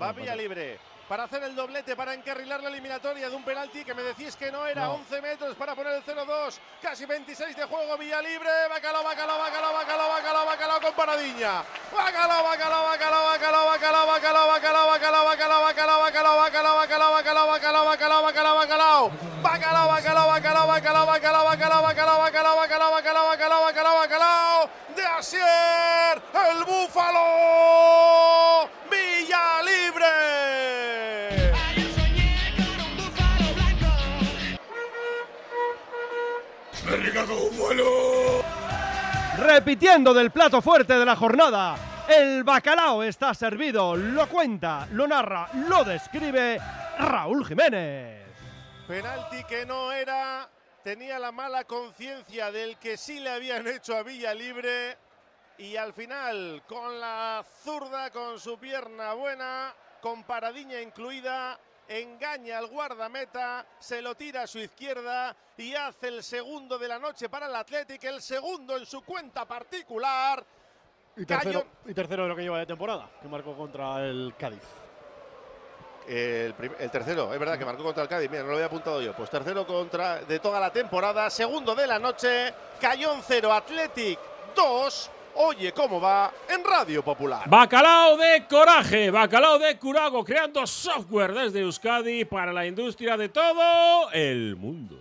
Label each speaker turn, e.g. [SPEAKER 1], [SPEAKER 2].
[SPEAKER 1] Va Villa libre para hacer el doblete, para encarrilar la eliminatoria de un penalti que me decís que no era. 11 metros para poner el 0-2. Casi 26 de juego, Villa libre. Bacalao, bacalao, bacalao, bacalao, bacalao, bacalao con paradilla. Bacalao, bacalao, bacalao, bacalao, bacalao, bacalao, bacalao, bacalao, bacalao, bacalao, bacalao, bacalao, bacalao, bacalao, bacalao, bacalao, bacalao, bacalao. Bacalao, bacalao, bacalao, bacalao, bacalao, bacalao, bacalao, bacalao, bacalao, bacalao, bacalao, bacalao, bacalao. De Asier, el búfalo.
[SPEAKER 2] Repitiendo del plato fuerte de la jornada, el bacalao está servido, lo cuenta, lo narra, lo describe Raúl Jiménez.
[SPEAKER 1] Penalti que no era, tenía la mala conciencia del que sí le habían hecho a Villa Libre y al final con la zurda, con su pierna buena, con paradiña incluida, engaña al guardameta, se lo tira a su izquierda y hace el segundo de la noche para el Athletic, el segundo en su cuenta particular.
[SPEAKER 3] Y tercero, y tercero de lo que lleva de temporada, que marcó contra el Cádiz.
[SPEAKER 1] El, el, tercero, es verdad que marcó contra el Cádiz, mira, no lo había apuntado yo. Pues tercero contra de toda la temporada, segundo de la noche, Cayón 0, Athletic 2. Oye cómo va en Radio Popular.
[SPEAKER 4] Bacalao de coraje, bacalao de curago, creando software desde Euskadi para la industria de todo el mundo.